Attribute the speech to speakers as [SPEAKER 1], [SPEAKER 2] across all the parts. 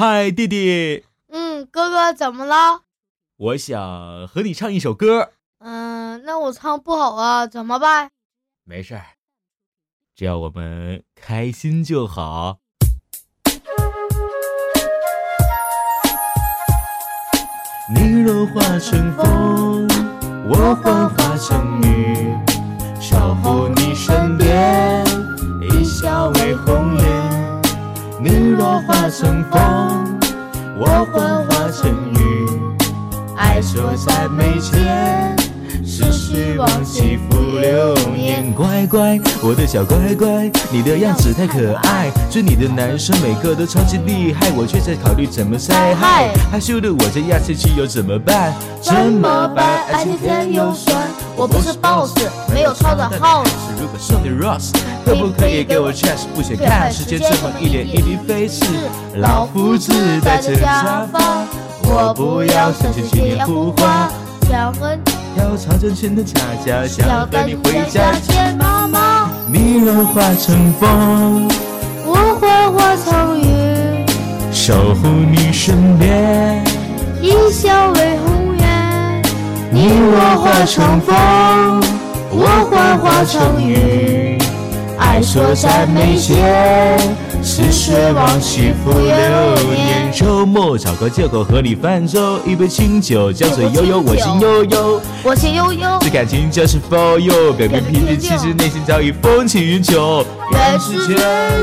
[SPEAKER 1] 嗨，弟弟。
[SPEAKER 2] 嗯，哥哥怎么了？
[SPEAKER 1] 我想和你唱一首歌。
[SPEAKER 2] 嗯，那我唱不好啊，怎么办？
[SPEAKER 1] 没事儿，只要我们开心就好。你若化成风，我幻化成雨，你若化成风，我幻化成雨，爱锁在眉间。世事忘起伏流年，乖乖，我的小乖乖，你的样子太可爱。追你的男生每个都超级厉害，我却在考虑怎么晒害。害羞的我这牙齿气又怎么办？
[SPEAKER 2] 怎么办？爱情甜又酸，我不是 boss，没有超的 house。
[SPEAKER 1] 如果是的 Ross，可不可以给我 chance？不想看时间这么一点一滴飞逝。老夫子带着假发，我不要三千七年胡话。
[SPEAKER 2] 想和你
[SPEAKER 1] 要超真情的恰恰，想带你回家
[SPEAKER 2] 见妈妈。
[SPEAKER 1] 你若化成风，
[SPEAKER 2] 我幻化成雨，
[SPEAKER 1] 守护你身边，
[SPEAKER 2] 一笑为红颜。
[SPEAKER 1] 你若化成风，我幻化成雨，爱锁在眉间。事忘记付流年，周末找个借口和你泛舟，一杯清酒，江水悠悠，我心悠悠，
[SPEAKER 2] 我心悠悠。
[SPEAKER 1] 这感情就是 for you，表面平静，其实内心早已风起云涌。
[SPEAKER 2] 人世界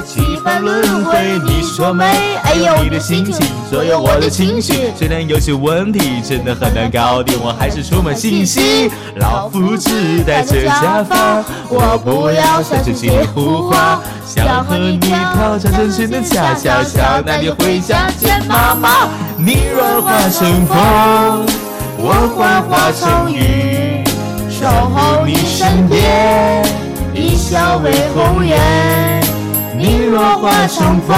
[SPEAKER 2] 几番轮回，你说美？哎呦，
[SPEAKER 1] 你的心情，所有我的情绪，虽然有些问题真的很难搞定，我还是充满信心。老夫子戴着假发，我不要三千几年胡话，想和你跳上真情的恰恰，想带你回家见妈妈。你若化成风，我幻化成雨，守候你身边，一笑为红颜。你若化成风，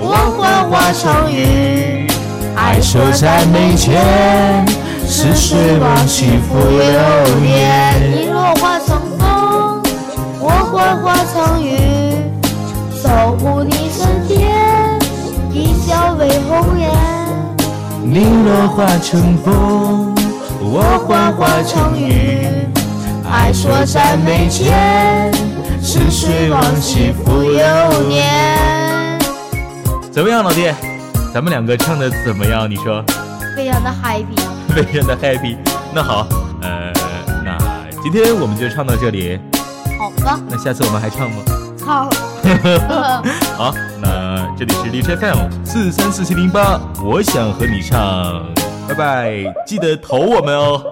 [SPEAKER 1] 我幻化成雨，爱守在眉间，似水往昔付流年。
[SPEAKER 2] 你若化成风，我幻化成
[SPEAKER 1] 你若化成风，我幻化成雨，爱锁在眉间，似水往昔付流年。怎么样，老弟？咱们两个唱的怎么样？你说？
[SPEAKER 2] 非常的 happy，
[SPEAKER 1] 非常的 happy。那好，呃，那今天我们就唱到这里。
[SPEAKER 2] 好吧。
[SPEAKER 1] 那下次我们还唱吗？
[SPEAKER 2] 唱。
[SPEAKER 1] 好，那这里是荔枝 FM 四三四七零八，我想和你唱，拜拜，记得投我们哦。